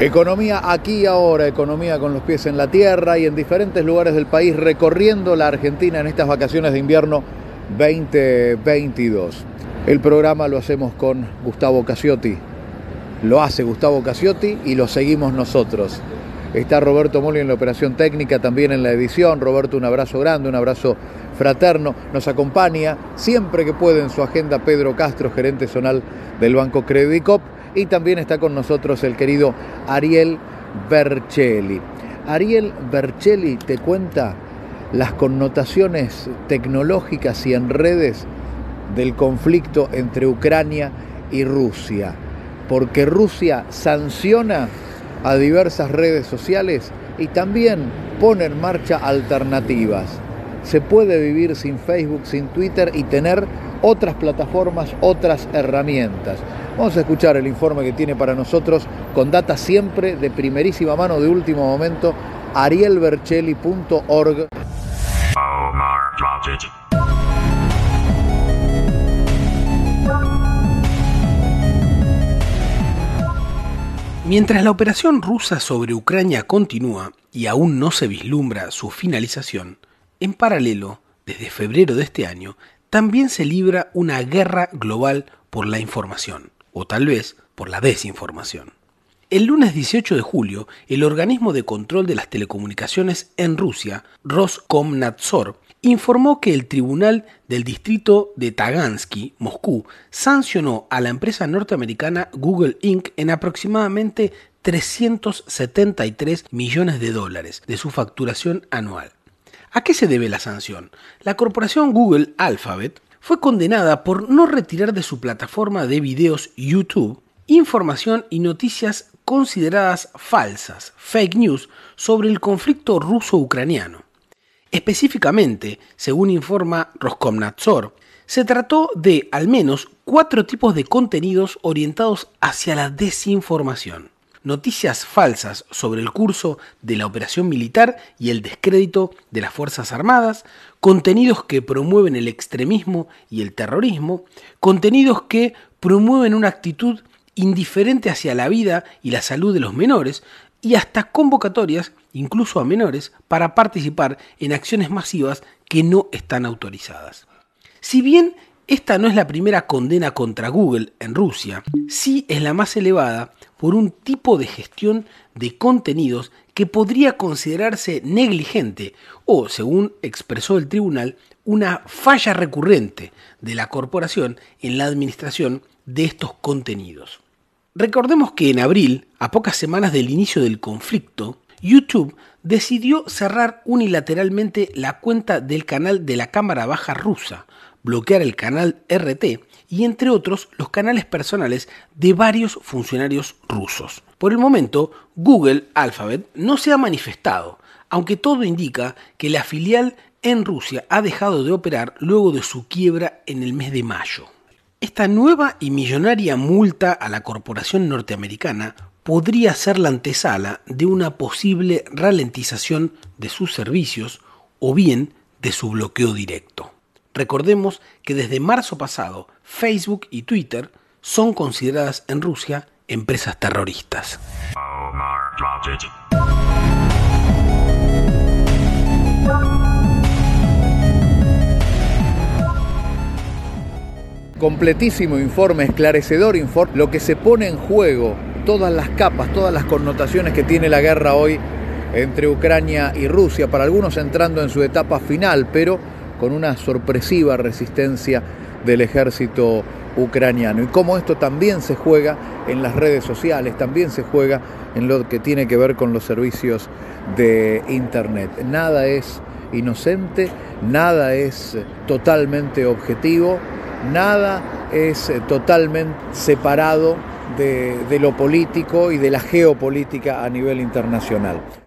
Economía aquí y ahora, economía con los pies en la tierra y en diferentes lugares del país recorriendo la Argentina en estas vacaciones de invierno 2022. El programa lo hacemos con Gustavo Casiotti. Lo hace Gustavo Casiotti y lo seguimos nosotros. Está Roberto Moli en la operación técnica, también en la edición. Roberto, un abrazo grande, un abrazo fraterno. Nos acompaña siempre que puede en su agenda Pedro Castro, gerente zonal del Banco Credicop y también está con nosotros el querido Ariel Bercelli. Ariel Bercelli te cuenta las connotaciones tecnológicas y en redes del conflicto entre Ucrania y Rusia, porque Rusia sanciona a diversas redes sociales y también pone en marcha alternativas. Se puede vivir sin Facebook, sin Twitter y tener otras plataformas, otras herramientas. Vamos a escuchar el informe que tiene para nosotros con data siempre de primerísima mano de último momento arielbercelli.org. Mientras la operación rusa sobre Ucrania continúa y aún no se vislumbra su finalización, en paralelo, desde febrero de este año, también se libra una guerra global por la información o tal vez por la desinformación. El lunes 18 de julio, el organismo de control de las telecomunicaciones en Rusia, Roskomnadzor, informó que el Tribunal del Distrito de Tagansky, Moscú, sancionó a la empresa norteamericana Google Inc. en aproximadamente 373 millones de dólares de su facturación anual. ¿A qué se debe la sanción? La corporación Google Alphabet fue condenada por no retirar de su plataforma de videos YouTube información y noticias consideradas falsas, fake news, sobre el conflicto ruso-ucraniano. Específicamente, según informa Roskomnadzor, se trató de al menos cuatro tipos de contenidos orientados hacia la desinformación noticias falsas sobre el curso de la operación militar y el descrédito de las Fuerzas Armadas, contenidos que promueven el extremismo y el terrorismo, contenidos que promueven una actitud indiferente hacia la vida y la salud de los menores, y hasta convocatorias, incluso a menores, para participar en acciones masivas que no están autorizadas. Si bien esta no es la primera condena contra Google en Rusia, sí es la más elevada por un tipo de gestión de contenidos que podría considerarse negligente o, según expresó el tribunal, una falla recurrente de la corporación en la administración de estos contenidos. Recordemos que en abril, a pocas semanas del inicio del conflicto, YouTube decidió cerrar unilateralmente la cuenta del canal de la Cámara Baja rusa, bloquear el canal RT y entre otros los canales personales de varios funcionarios rusos. Por el momento, Google Alphabet no se ha manifestado, aunque todo indica que la filial en Rusia ha dejado de operar luego de su quiebra en el mes de mayo. Esta nueva y millonaria multa a la corporación norteamericana podría ser la antesala de una posible ralentización de sus servicios o bien de su bloqueo directo. Recordemos que desde marzo pasado Facebook y Twitter son consideradas en Rusia empresas terroristas. Completísimo informe, esclarecedor informe, lo que se pone en juego, todas las capas, todas las connotaciones que tiene la guerra hoy entre Ucrania y Rusia, para algunos entrando en su etapa final, pero con una sorpresiva resistencia del ejército ucraniano y cómo esto también se juega en las redes sociales, también se juega en lo que tiene que ver con los servicios de Internet. Nada es inocente, nada es totalmente objetivo, nada es totalmente separado de, lo político y de la geopolítica a nivel internacional.